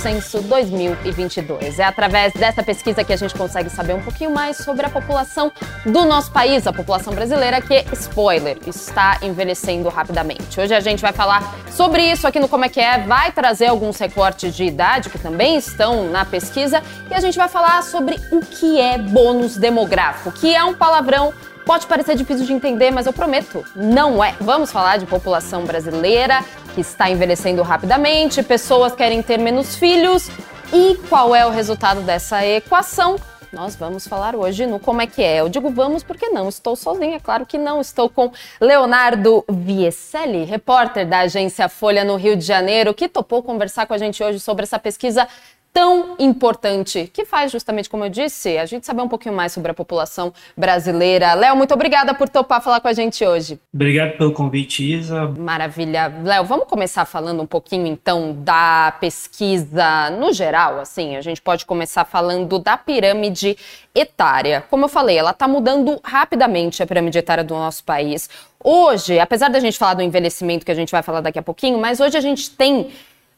Censo 2022. É através dessa pesquisa que a gente consegue saber um pouquinho mais sobre a população do nosso país, a população brasileira, que, spoiler, está envelhecendo rapidamente. Hoje a gente vai falar sobre isso aqui no Como é que é, vai trazer alguns recortes de idade que também estão na pesquisa e a gente vai falar sobre o que é bônus demográfico, que é um palavrão Pode parecer difícil de entender, mas eu prometo, não é. Vamos falar de população brasileira que está envelhecendo rapidamente, pessoas querem ter menos filhos. E qual é o resultado dessa equação? Nós vamos falar hoje no Como é que é. Eu digo vamos porque não estou sozinha, é claro que não. Estou com Leonardo Vieselli, repórter da agência Folha no Rio de Janeiro, que topou conversar com a gente hoje sobre essa pesquisa tão importante, que faz justamente como eu disse, a gente saber um pouquinho mais sobre a população brasileira. Léo, muito obrigada por topar falar com a gente hoje. Obrigado pelo convite, Isa. Maravilha. Léo, vamos começar falando um pouquinho então da pesquisa no geral, assim, a gente pode começar falando da pirâmide etária. Como eu falei, ela está mudando rapidamente a pirâmide etária do nosso país. Hoje, apesar da gente falar do envelhecimento que a gente vai falar daqui a pouquinho, mas hoje a gente tem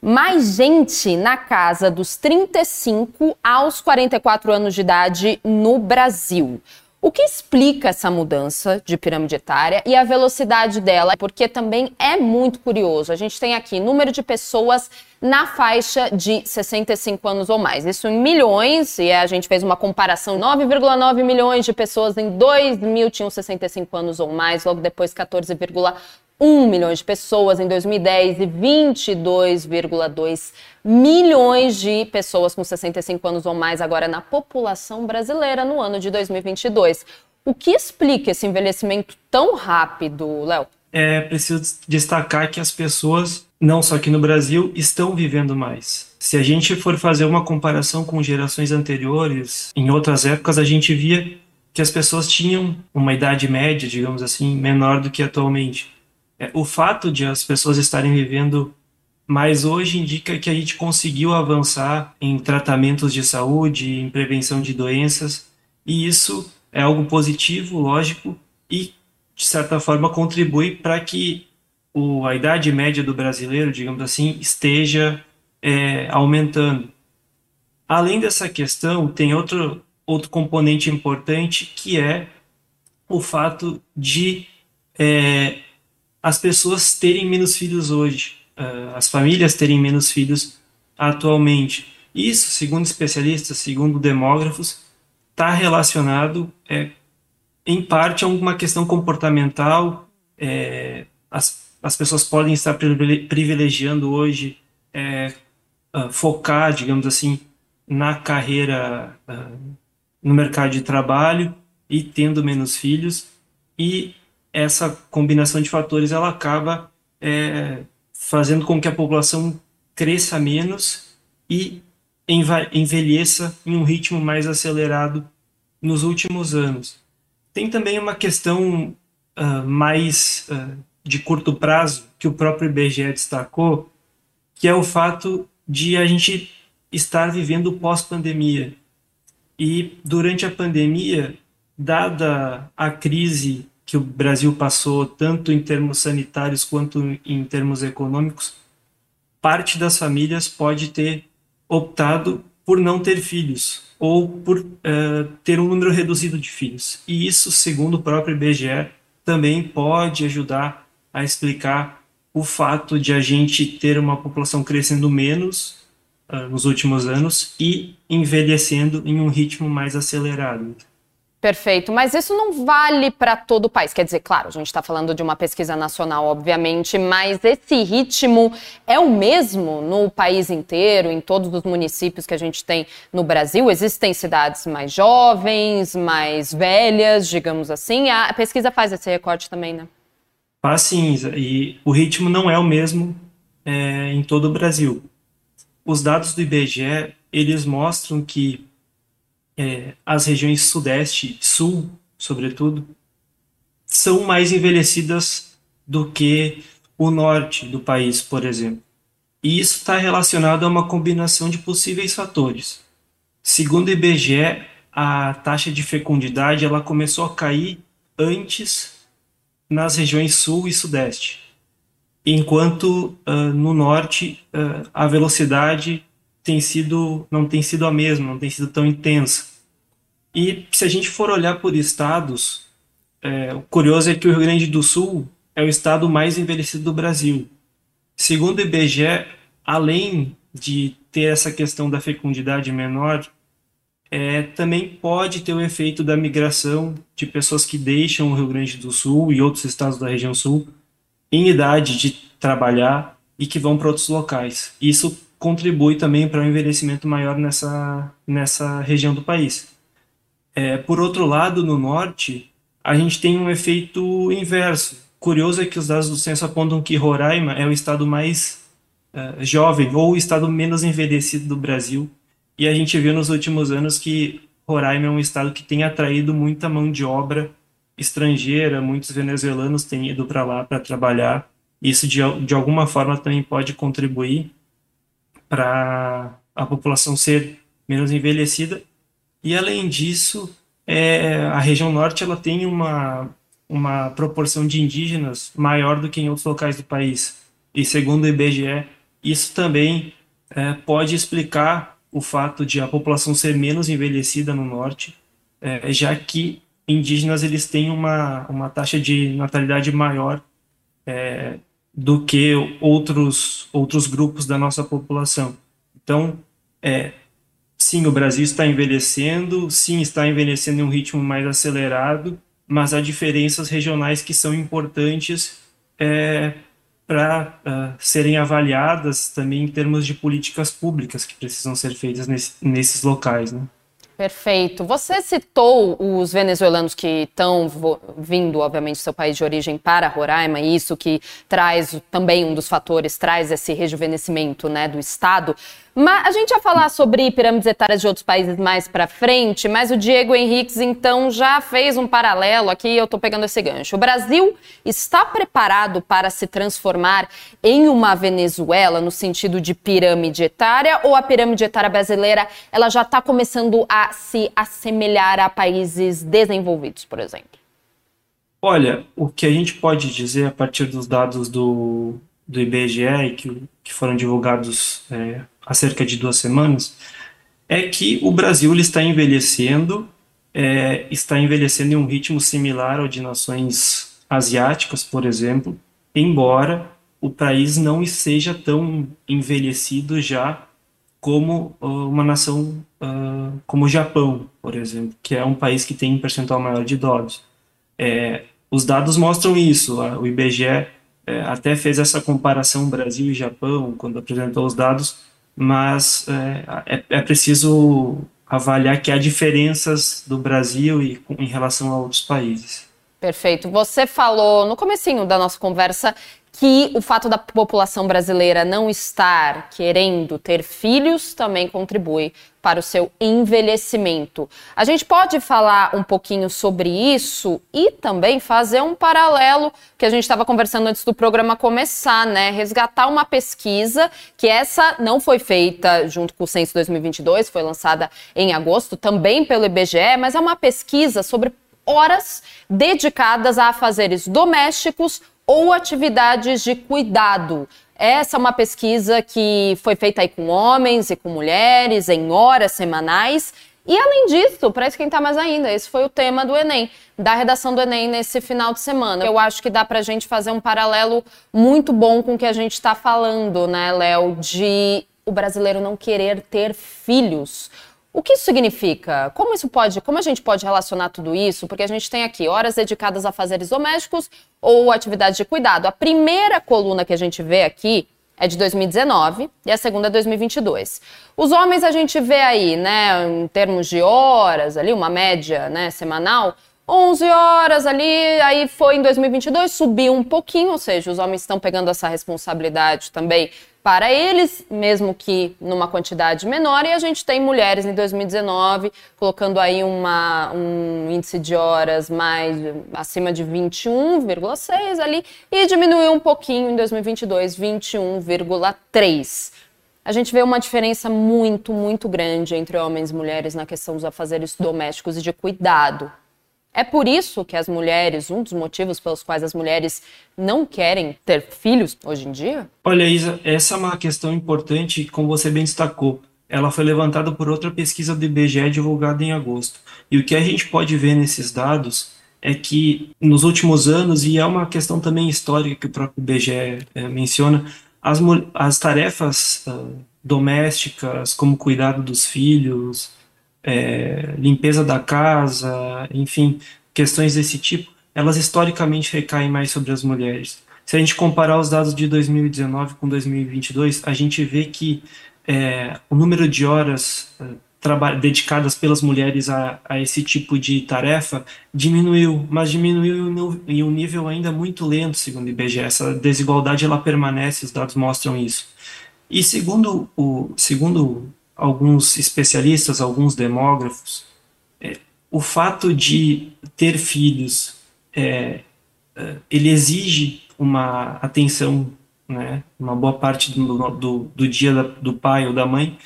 mais gente na casa dos 35 aos 44 anos de idade no Brasil. O que explica essa mudança de pirâmide etária e a velocidade dela? Porque também é muito curioso. A gente tem aqui número de pessoas na faixa de 65 anos ou mais. Isso em milhões, e a gente fez uma comparação: 9,9 milhões de pessoas em 2000 tinham 65 anos ou mais, logo depois 14,1 1 milhão de pessoas em 2010 e 22,2 milhões de pessoas com 65 anos ou mais agora na população brasileira no ano de 2022. O que explica esse envelhecimento tão rápido, Léo? É preciso destacar que as pessoas, não só aqui no Brasil, estão vivendo mais. Se a gente for fazer uma comparação com gerações anteriores, em outras épocas a gente via que as pessoas tinham uma idade média, digamos assim, menor do que atualmente. É, o fato de as pessoas estarem vivendo mais hoje indica que a gente conseguiu avançar em tratamentos de saúde, em prevenção de doenças, e isso é algo positivo, lógico, e de certa forma contribui para que o, a idade média do brasileiro, digamos assim, esteja é, aumentando. Além dessa questão, tem outro, outro componente importante que é o fato de é, as pessoas terem menos filhos hoje, uh, as famílias terem menos filhos atualmente. Isso, segundo especialistas, segundo demógrafos, está relacionado, é, em parte, a uma questão comportamental. É, as, as pessoas podem estar privilegiando hoje é, uh, focar, digamos assim, na carreira, uh, no mercado de trabalho e tendo menos filhos. E essa combinação de fatores ela acaba é, fazendo com que a população cresça menos e envelheça em um ritmo mais acelerado nos últimos anos. Tem também uma questão uh, mais uh, de curto prazo que o próprio IBGE destacou, que é o fato de a gente estar vivendo pós-pandemia. E durante a pandemia, dada a crise que o Brasil passou, tanto em termos sanitários quanto em termos econômicos, parte das famílias pode ter optado por não ter filhos ou por uh, ter um número reduzido de filhos. E isso, segundo o próprio IBGE, também pode ajudar a explicar o fato de a gente ter uma população crescendo menos uh, nos últimos anos e envelhecendo em um ritmo mais acelerado. Perfeito, mas isso não vale para todo o país. Quer dizer, claro, a gente está falando de uma pesquisa nacional, obviamente, mas esse ritmo é o mesmo no país inteiro, em todos os municípios que a gente tem no Brasil? Existem cidades mais jovens, mais velhas, digamos assim? A pesquisa faz esse recorte também, né? Faz sim, e o ritmo não é o mesmo é, em todo o Brasil. Os dados do IBGE, eles mostram que é, as regiões sudeste, sul, sobretudo, são mais envelhecidas do que o norte do país, por exemplo. E isso está relacionado a uma combinação de possíveis fatores. Segundo o IBGE, a taxa de fecundidade ela começou a cair antes nas regiões sul e sudeste, enquanto uh, no norte uh, a velocidade tem sido não tem sido a mesma, não tem sido tão intensa. E se a gente for olhar por estados, é, o curioso é que o Rio Grande do Sul é o estado mais envelhecido do Brasil. Segundo o IBGE, além de ter essa questão da fecundidade menor, é, também pode ter o efeito da migração de pessoas que deixam o Rio Grande do Sul e outros estados da região sul em idade de trabalhar e que vão para outros locais. Isso contribui também para um envelhecimento maior nessa, nessa região do país. É, por outro lado, no norte, a gente tem um efeito inverso. Curioso é que os dados do censo apontam que Roraima é o estado mais uh, jovem ou o estado menos envelhecido do Brasil e a gente viu nos últimos anos que Roraima é um estado que tem atraído muita mão de obra estrangeira, muitos venezuelanos têm ido para lá para trabalhar. Isso, de, de alguma forma, também pode contribuir para a população ser menos envelhecida. E, além disso, é, a região norte ela tem uma, uma proporção de indígenas maior do que em outros locais do país. E, segundo o IBGE, isso também é, pode explicar o fato de a população ser menos envelhecida no norte, é, já que indígenas eles têm uma, uma taxa de natalidade maior é, do que outros, outros grupos da nossa população. Então, é, sim, o Brasil está envelhecendo, sim, está envelhecendo em um ritmo mais acelerado, mas há diferenças regionais que são importantes é, para uh, ah, serem avaliadas também em termos de políticas públicas que precisam ser feitas nesse, nesses locais. Né? Perfeito. Você citou os venezuelanos que estão vindo, obviamente, do seu país de origem para Roraima, e isso que traz também um dos fatores, traz esse rejuvenescimento né, do Estado. Mas a gente vai falar sobre pirâmides etárias de outros países mais para frente, mas o Diego Henriques então já fez um paralelo aqui, eu estou pegando esse gancho. O Brasil está preparado para se transformar em uma Venezuela no sentido de pirâmide etária ou a pirâmide etária brasileira ela já está começando a se assemelhar a países desenvolvidos, por exemplo? Olha, o que a gente pode dizer a partir dos dados do, do IBGE que, que foram divulgados é, há cerca de duas semanas, é que o Brasil está envelhecendo, é, está envelhecendo em um ritmo similar ao de nações asiáticas, por exemplo, embora o país não seja tão envelhecido já como uh, uma nação uh, como o Japão, por exemplo, que é um país que tem um percentual maior de idosos. É, os dados mostram isso. O IBGE é, até fez essa comparação Brasil e Japão quando apresentou os dados mas é, é, é, preciso avaliar que há diferenças do Brasil e em relação a outros países. Perfeito. Você falou no comecinho da nossa conversa que o fato da população brasileira não estar querendo ter filhos também contribui para o seu envelhecimento. A gente pode falar um pouquinho sobre isso e também fazer um paralelo que a gente estava conversando antes do programa começar, né? Resgatar uma pesquisa que essa não foi feita junto com o Censo 2022, foi lançada em agosto também pelo IBGE, mas é uma pesquisa sobre horas dedicadas a fazeres domésticos ou atividades de cuidado. Essa é uma pesquisa que foi feita aí com homens e com mulheres em horas semanais. E além disso, para esquentar mais ainda, esse foi o tema do Enem, da redação do Enem nesse final de semana. Eu acho que dá para a gente fazer um paralelo muito bom com o que a gente está falando, né, Léo, de o brasileiro não querer ter filhos. O que isso significa? Como isso pode, como a gente pode relacionar tudo isso? Porque a gente tem aqui horas dedicadas a fazeres domésticos ou atividades de cuidado. A primeira coluna que a gente vê aqui é de 2019 e a segunda é 2022. Os homens a gente vê aí, né, em termos de horas ali, uma média, né, semanal, 11 horas ali, aí foi em 2022, subiu um pouquinho, ou seja, os homens estão pegando essa responsabilidade também para eles, mesmo que numa quantidade menor, e a gente tem mulheres em 2019 colocando aí uma, um índice de horas mais acima de 21,6 ali e diminuiu um pouquinho em 2022, 21,3. A gente vê uma diferença muito, muito grande entre homens e mulheres na questão dos afazeres domésticos e de cuidado. É por isso que as mulheres, um dos motivos pelos quais as mulheres não querem ter filhos hoje em dia? Olha, Isa, essa é uma questão importante, como você bem destacou. Ela foi levantada por outra pesquisa do IBGE divulgada em agosto. E o que a gente pode ver nesses dados é que nos últimos anos, e é uma questão também histórica que o próprio IBGE é, menciona, as, as tarefas uh, domésticas, como cuidado dos filhos, é, limpeza da casa, enfim, questões desse tipo, elas historicamente recaem mais sobre as mulheres. Se a gente comparar os dados de 2019 com 2022, a gente vê que é, o número de horas é, dedicadas pelas mulheres a, a, esse tipo de tarefa diminuiu, mas diminuiu em um nível ainda muito lento, segundo o IBGE. Essa desigualdade ela permanece, os dados mostram isso. E segundo o, segundo alguns especialistas, alguns demógrafos, é, o fato de ter filhos, é, é, ele exige uma atenção, né, uma boa parte do, do, do dia da, do pai ou da mãe,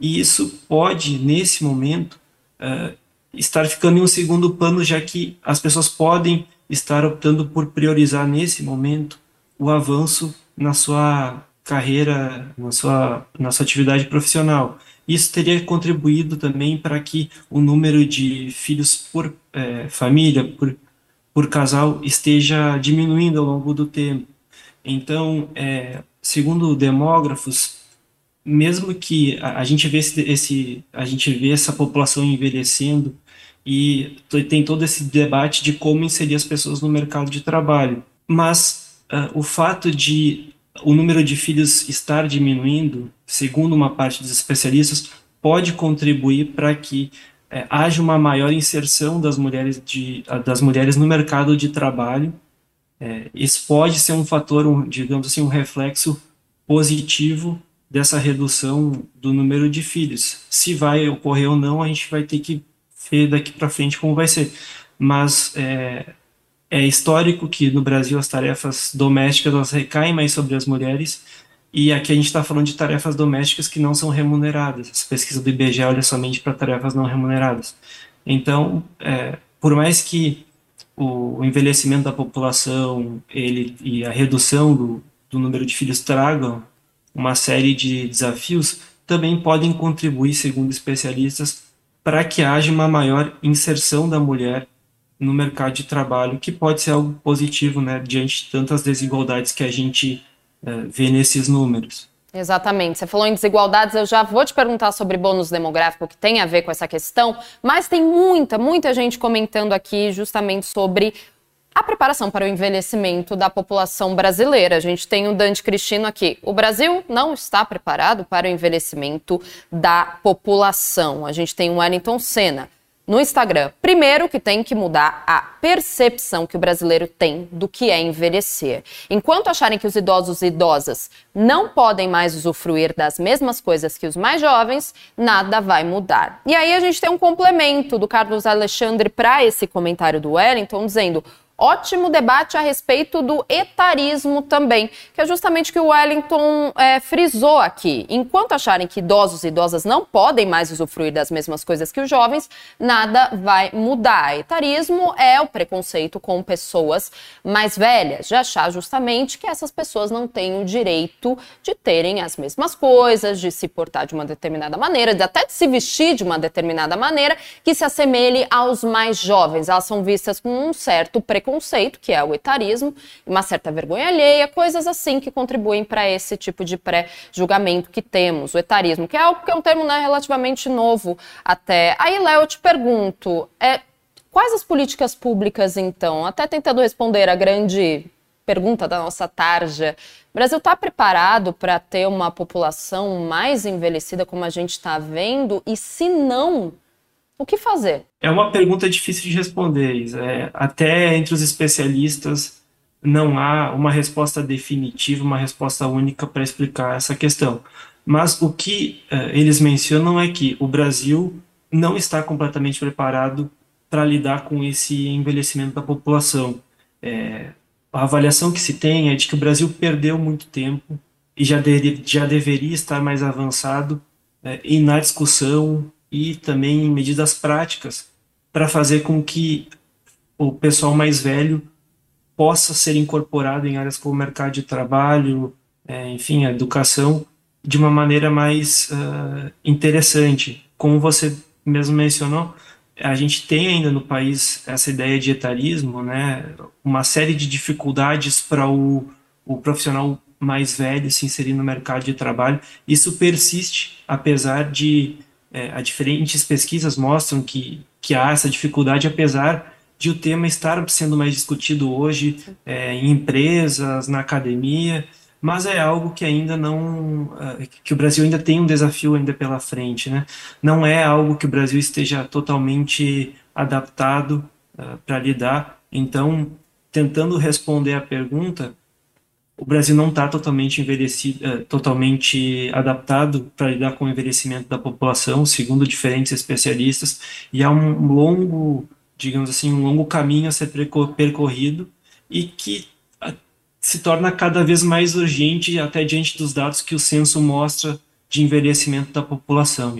e isso pode, nesse momento, é, estar ficando em um segundo plano, já que as pessoas podem estar optando por priorizar nesse momento o avanço na sua carreira, na sua, na sua atividade profissional. Isso teria contribuído também para que o número de filhos por é, família, por, por casal, esteja diminuindo ao longo do tempo. Então, é, segundo demógrafos, mesmo que a, a gente vê esse, esse, a gente vê essa população envelhecendo e tem todo esse debate de como inserir as pessoas no mercado de trabalho, mas uh, o fato de o número de filhos estar diminuindo, segundo uma parte dos especialistas, pode contribuir para que é, haja uma maior inserção das mulheres, de, das mulheres no mercado de trabalho. É, isso pode ser um fator, um, digamos assim, um reflexo positivo dessa redução do número de filhos. Se vai ocorrer ou não, a gente vai ter que ver daqui para frente como vai ser. Mas é, é histórico que no Brasil as tarefas domésticas elas recaem mais sobre as mulheres e aqui a gente está falando de tarefas domésticas que não são remuneradas. Essa pesquisa do IBGE olha somente para tarefas não remuneradas. Então, é, por mais que o envelhecimento da população ele, e a redução do, do número de filhos tragam uma série de desafios, também podem contribuir, segundo especialistas, para que haja uma maior inserção da mulher no mercado de trabalho, que pode ser algo positivo, né, diante de tantas desigualdades que a gente uh, vê nesses números. Exatamente. Você falou em desigualdades, eu já vou te perguntar sobre bônus demográfico, que tem a ver com essa questão, mas tem muita, muita gente comentando aqui justamente sobre a preparação para o envelhecimento da população brasileira. A gente tem o Dante Cristino aqui. O Brasil não está preparado para o envelhecimento da população. A gente tem o Wellington Senna no Instagram. Primeiro, que tem que mudar a percepção que o brasileiro tem do que é envelhecer. Enquanto acharem que os idosos e idosas não podem mais usufruir das mesmas coisas que os mais jovens, nada vai mudar. E aí a gente tem um complemento do Carlos Alexandre para esse comentário do Wellington, dizendo: Ótimo debate a respeito do etarismo também, que é justamente o que o Wellington é, frisou aqui. Enquanto acharem que idosos e idosas não podem mais usufruir das mesmas coisas que os jovens, nada vai mudar. Etarismo é o preconceito com pessoas mais velhas, de achar justamente que essas pessoas não têm o direito de terem as mesmas coisas, de se portar de uma determinada maneira, de até de se vestir de uma determinada maneira que se assemelhe aos mais jovens. Elas são vistas com um certo preconceito preconceito, que é o etarismo, uma certa vergonha alheia, coisas assim que contribuem para esse tipo de pré-julgamento que temos, o etarismo, que é, algo, que é um termo né, relativamente novo até. Aí, Léo, eu te pergunto, é, quais as políticas públicas, então, até tentando responder a grande pergunta da nossa tarja, o Brasil está preparado para ter uma população mais envelhecida como a gente está vendo? E se não, O que fazer? É uma pergunta difícil de responder. É, até entre os especialistas não há uma resposta definitiva, uma resposta única para explicar essa questão. Mas o que uh, eles mencionam é que o Brasil não está completamente preparado para lidar com esse envelhecimento da população. É, a avaliação que se tem é de que o Brasil perdeu muito tempo e já, de, já deveria estar mais avançado é, e na discussão e também medidas práticas para fazer com que o pessoal mais velho possa ser incorporado em áreas como mercado de trabalho, é, enfim, educação, de uma maneira mais uh, interessante. Como você mesmo mencionou, a gente tem ainda no país essa ideia de etarismo, né? Uma série de dificuldades para o, o profissional mais velho se inserir no mercado de trabalho. Isso persiste, apesar de é, a diferentes pesquisas mostram que, que há essa dificuldade, apesar de o tema estar sendo mais discutido hoje é, em empresas, na academia mas é algo que ainda não eh, que o Brasil ainda tem um desafio ainda pela frente, né? Não é algo que o Brasil esteja totalmente adaptado uh, para lidar. Então, tentando responder a pergunta, o Brasil não está totalmente envelhecido, uh, totalmente adaptado para lidar com o envelhecimento da população, segundo diferentes especialistas, e há um longo, digamos assim, um longo caminho a ser percorrido e que se torna cada vez mais urgente, até diante dos dados que o censo mostra de envelhecimento da população.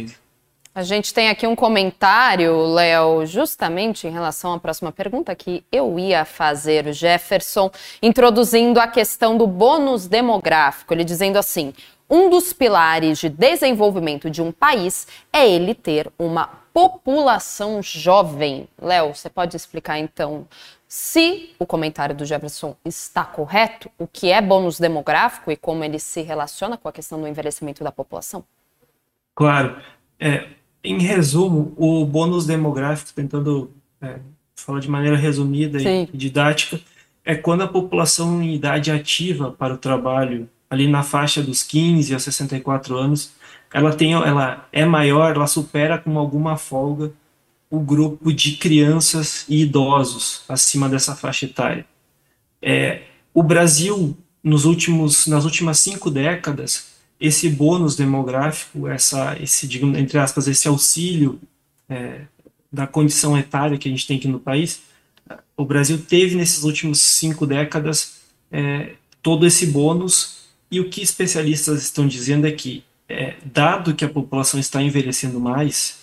A gente tem aqui um comentário, Léo, justamente em relação à próxima pergunta que eu ia fazer, o Jefferson, introduzindo a questão do bônus demográfico. Ele dizendo assim: um dos pilares de desenvolvimento de um país é ele ter uma população jovem. Léo, você pode explicar então se o comentário do Jefferson está correto, o que é bônus demográfico e como ele se relaciona com a questão do envelhecimento da população? Claro. É, em resumo, o bônus demográfico, tentando é, falar de maneira resumida Sim. e didática, é quando a população em idade ativa para o trabalho, ali na faixa dos 15 a 64 anos, ela, tem, ela é maior, ela supera com alguma folga o grupo de crianças e idosos acima dessa faixa etária. É, o Brasil, nos últimos, nas últimas cinco décadas, esse bônus demográfico, essa, esse, digamos, entre aspas, esse auxílio é, da condição etária que a gente tem aqui no país, o Brasil teve nesses últimos cinco décadas é, todo esse bônus. E o que especialistas estão dizendo é que, é, dado que a população está envelhecendo mais,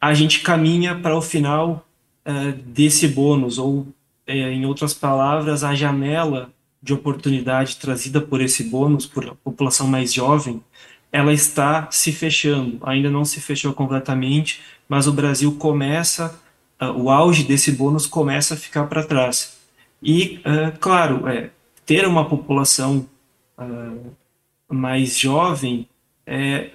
a gente caminha para o final uh, desse bônus, ou, é, em outras palavras, a janela de oportunidade trazida por esse bônus, por a população mais jovem, ela está se fechando. Ainda não se fechou completamente, mas o Brasil começa, uh, o auge desse bônus começa a ficar para trás. E, uh, claro, é, ter uma população mais jovem é,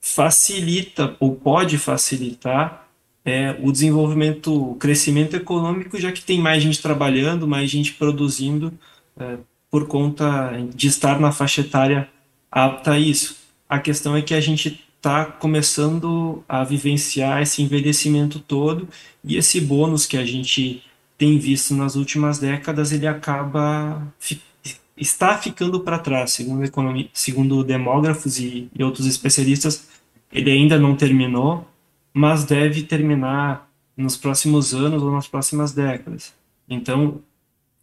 facilita ou pode facilitar é, o desenvolvimento, o crescimento econômico, já que tem mais gente trabalhando, mais gente produzindo é, por conta de estar na faixa etária apta a isso. A questão é que a gente está começando a vivenciar esse envelhecimento todo e esse bônus que a gente tem visto nas últimas décadas, ele acaba está ficando para trás, segundo, economia, segundo demógrafos e, e outros especialistas, ele ainda não terminou, mas deve terminar nos próximos anos ou nas próximas décadas. Então,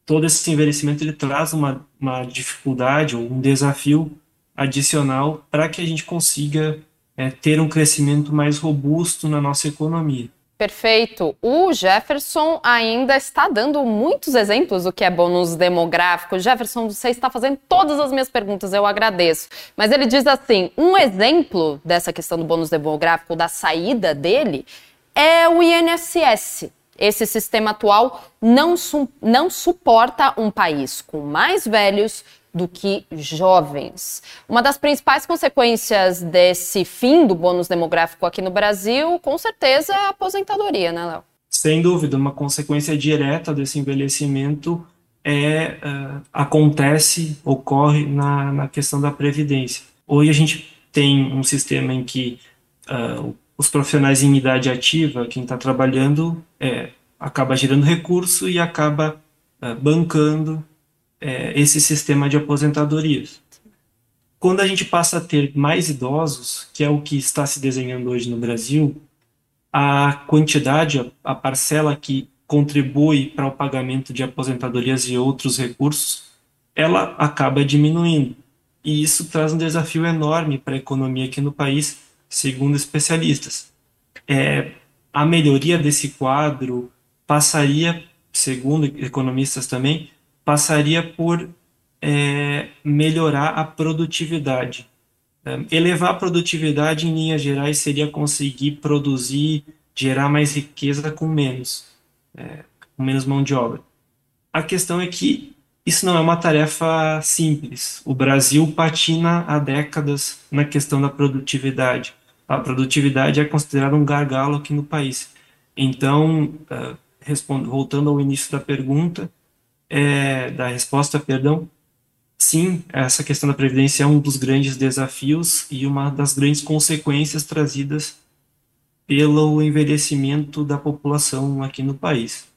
todo esse envelhecimento ele traz uma, uma dificuldade ou um desafio adicional para que a gente consiga é, ter um crescimento mais robusto na nossa economia. Perfeito. O Jefferson ainda está dando muitos exemplos do que é bônus demográfico. Jefferson, você está fazendo todas as minhas perguntas, eu agradeço. Mas ele diz assim: um exemplo dessa questão do bônus demográfico, da saída dele, é o INSS. Esse sistema atual não, su não suporta um país com mais velhos do que jovens. Uma das principais consequências desse fim do bônus demográfico aqui no Brasil, com certeza, é a aposentadoria, né, Léo? Sem dúvida, uma consequência direta desse envelhecimento é uh, acontece, ocorre na, na questão da previdência. Hoje a gente tem um sistema em que uh, os profissionais em idade ativa, quem está trabalhando, é, acaba gerando recurso e acaba é, bancando é, esse sistema de aposentadorias. Quando a gente passa a ter mais idosos, que é o que está se desenhando hoje no Brasil, a quantidade, a parcela que contribui para o pagamento de aposentadorias e outros recursos, ela acaba diminuindo. E isso traz um desafio enorme para a economia aqui no país, segundo especialistas. É, a melhoria desse quadro passaria, segundo economistas também, passaria por é, melhorar a produtividade. É, elevar a produtividade, em linhas gerais, seria conseguir produzir, gerar mais riqueza com menos é, com menos mão de obra. A questão é que isso não é uma tarefa simples. O Brasil patina há décadas na questão da produtividade. A produtividade é considerada um gargalo aqui no país. Então, respondo, voltando ao início da pergunta, é, da resposta, perdão, sim, essa questão da previdência é um dos grandes desafios e uma das grandes consequências trazidas pelo envelhecimento da população aqui no país.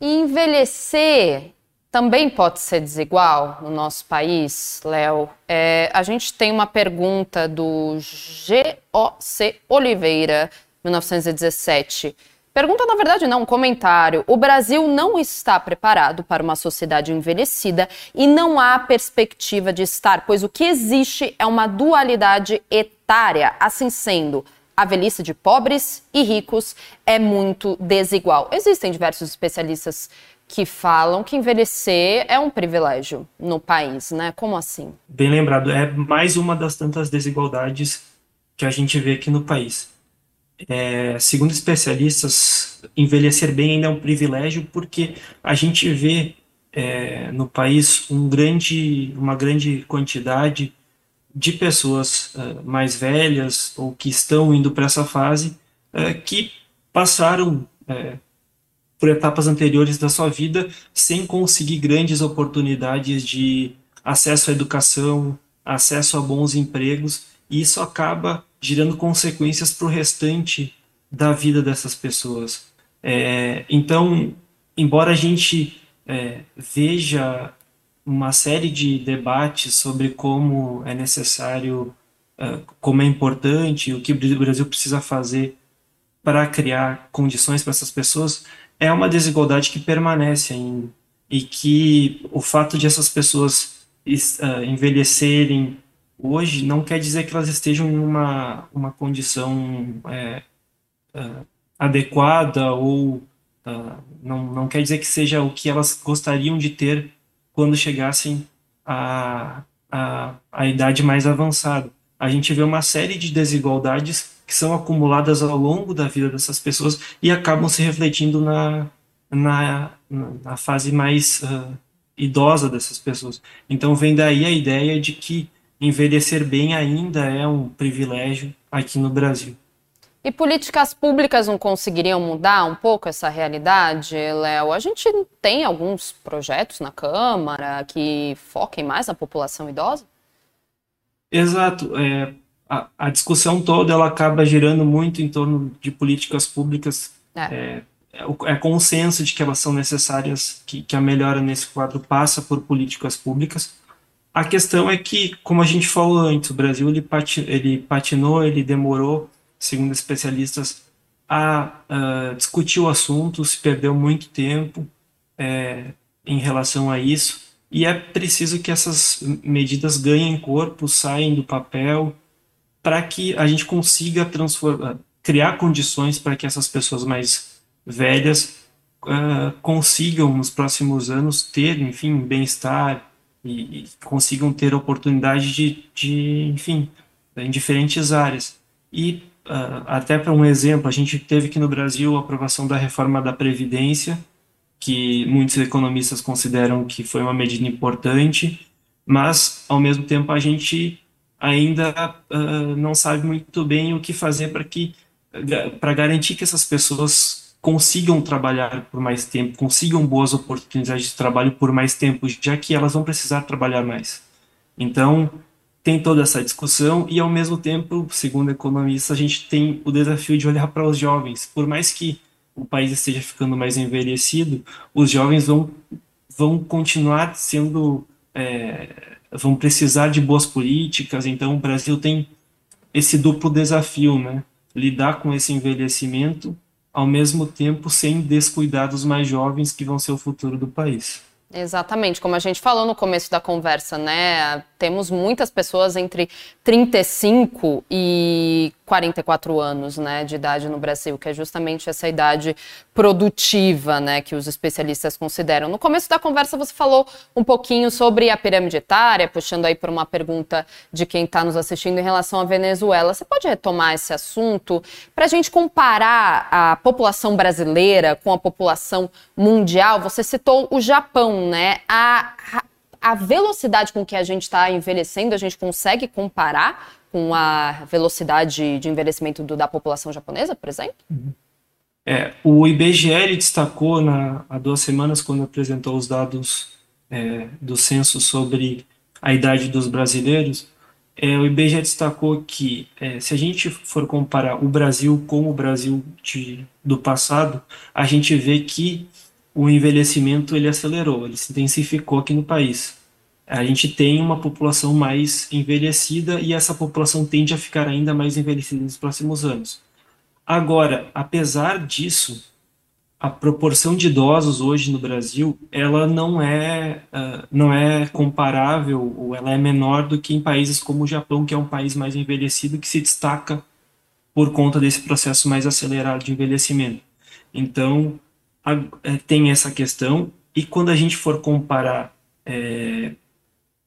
Envelhecer também pode ser desigual no nosso país, Léo. É, a gente tem uma pergunta do G.O.C. Oliveira, 1917. Pergunta, na verdade, não, um comentário. O Brasil não está preparado para uma sociedade envelhecida e não há perspectiva de estar, pois o que existe é uma dualidade etária. Assim sendo, a velhice de pobres e ricos é muito desigual. Existem diversos especialistas que falam que envelhecer é um privilégio no país, né? Como assim? Bem lembrado, é mais uma das tantas desigualdades que a gente vê aqui no país. É, segundo especialistas, envelhecer bem ainda é um privilégio porque a gente vê é, no país um grande, uma grande quantidade de pessoas uh, mais velhas ou que estão indo para essa fase uh, que passaram uh, por etapas anteriores da sua vida sem conseguir grandes oportunidades de acesso à educação, acesso a bons empregos, e isso acaba gerando consequências para o restante da vida dessas pessoas. É, então, embora a gente é, veja uma série de debates sobre como é necessário, uh, como é importante, o que o Brasil precisa fazer para criar condições para essas pessoas, é uma desigualdade que permanece ainda. E que o fato de essas pessoas uh, envelhecerem hoje não quer dizer que elas estejam em uma, uma condição é, uh, adequada ou não, não quer dizer que seja o que elas gostariam de ter quando chegassem à, à, à idade mais avançada. A gente vê uma série de desigualdades que são acumuladas ao longo da vida dessas pessoas e acabam se refletindo na, na, na fase mais uh, idosa dessas pessoas. Então vem daí a ideia de que envelhecer bem ainda é um privilégio aqui no Brasil. E políticas públicas não conseguiriam mudar um pouco essa realidade, Léo? A gente tem alguns projetos na Câmara que foquem mais na população idosa? Exato. É, a, a, discussão toda ela acaba girando muito em torno de políticas públicas. É. É, é, é consenso de que elas são necessárias, que, que a melhora nesse quadro passa por políticas públicas. A questão é que, como a gente falou antes, o Brasil ele, pati, ele patinou, ele demorou segundo especialistas, a, a discutir o assunto, se perdeu muito tempo é, em relação a isso, e é preciso que essas medidas ganhem corpo, saiam do papel, para que a gente consiga transformar, criar condições para que essas pessoas mais velhas uh, consigam nos próximos anos ter, enfim, bem-estar e, e, consigam ter oportunidade de, de, enfim, em diferentes áreas. E uh, até para um exemplo, a gente teve aqui no Brasil a aprovação da reforma da Previdência, que muitos economistas consideram que foi uma medida importante, mas, ao mesmo tempo, a gente ainda uh, não sabe muito bem o que fazer para que para garantir que essas pessoas consigam trabalhar por mais tempo, consigam boas oportunidades de trabalho por mais tempo, já que elas vão precisar trabalhar mais. Então, tem toda essa discussão e, ao mesmo tempo, segundo economistas, a gente tem o desafio de olhar para os jovens. Por mais que o país esteja ficando mais envelhecido, os jovens vão, vão continuar sendo. É, vão precisar de boas políticas, então o Brasil tem esse duplo desafio, né? Lidar com esse envelhecimento, ao mesmo tempo sem descuidar dos mais jovens que vão ser o futuro do país. Exatamente, como a gente falou no começo da conversa, né? Temos muitas pessoas entre 35 e 44 anos, né, de idade no Brasil, que é justamente essa idade produtiva, né, que os especialistas consideram. No começo da conversa você falou um pouquinho sobre a pirâmide etária, puxando aí por uma pergunta de quem está nos assistindo em relação à Venezuela. Você pode retomar esse assunto para a gente comparar a população brasileira com a população mundial? Você citou o Japão, né? A, a velocidade com que a gente está envelhecendo, a gente consegue comparar com a velocidade de envelhecimento do, da população japonesa, por exemplo? É, o IBGE destacou na, há duas semanas, quando apresentou os dados é, do censo sobre a idade dos brasileiros, é, o IBGE destacou que é, se a gente for comparar o Brasil com o Brasil de, do passado, a gente vê que o envelhecimento ele acelerou, ele se intensificou aqui no país a gente tem uma população mais envelhecida e essa população tende a ficar ainda mais envelhecida nos próximos anos. Agora, apesar disso, a proporção de idosos hoje no Brasil, ela não é, uh, não é comparável ou ela é menor do que em países como o Japão, que é um país mais envelhecido que se destaca por conta desse processo mais acelerado de envelhecimento. Então, a, é, tem essa questão e quando a gente for comparar é,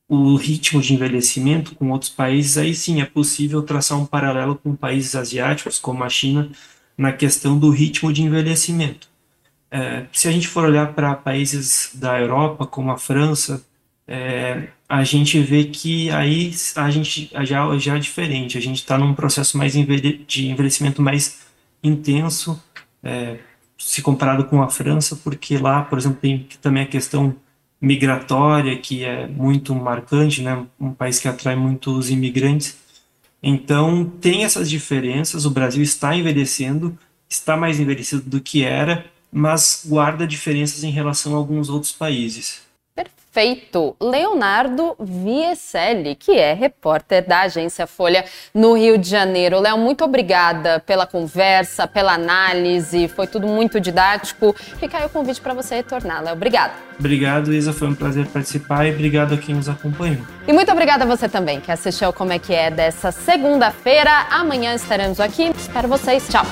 o ritmo de envelhecimento com outros países, aí sim é possível traçar um paralelo com países asiáticos, como a China, na questão do ritmo de envelhecimento. É, se a gente for olhar para países da Europa, como a França, é, a gente vê que aí a gente já, já é diferente, a gente está num processo mais envelhe de envelhecimento mais intenso, é, se comparado com a França, porque lá, por exemplo, tem também a questão migratória que é muito marcante, né? Um país que atrai muitos imigrantes. Então tem essas diferenças. O Brasil está envelhecendo, está mais envelhecido do que era, mas guarda diferenças em relação a alguns outros países feito Leonardo Vieselli, que é repórter da agência Folha no Rio de Janeiro. Léo, muito obrigada pela conversa, pela análise, foi tudo muito didático. Fica aí o convite para você retornar, Léo. Obrigada. Obrigado, Isa, foi um prazer participar e obrigado a quem nos acompanhou. E muito obrigada a você também que assistiu Como é que é dessa segunda-feira. Amanhã estaremos aqui. Espero vocês. Tchau.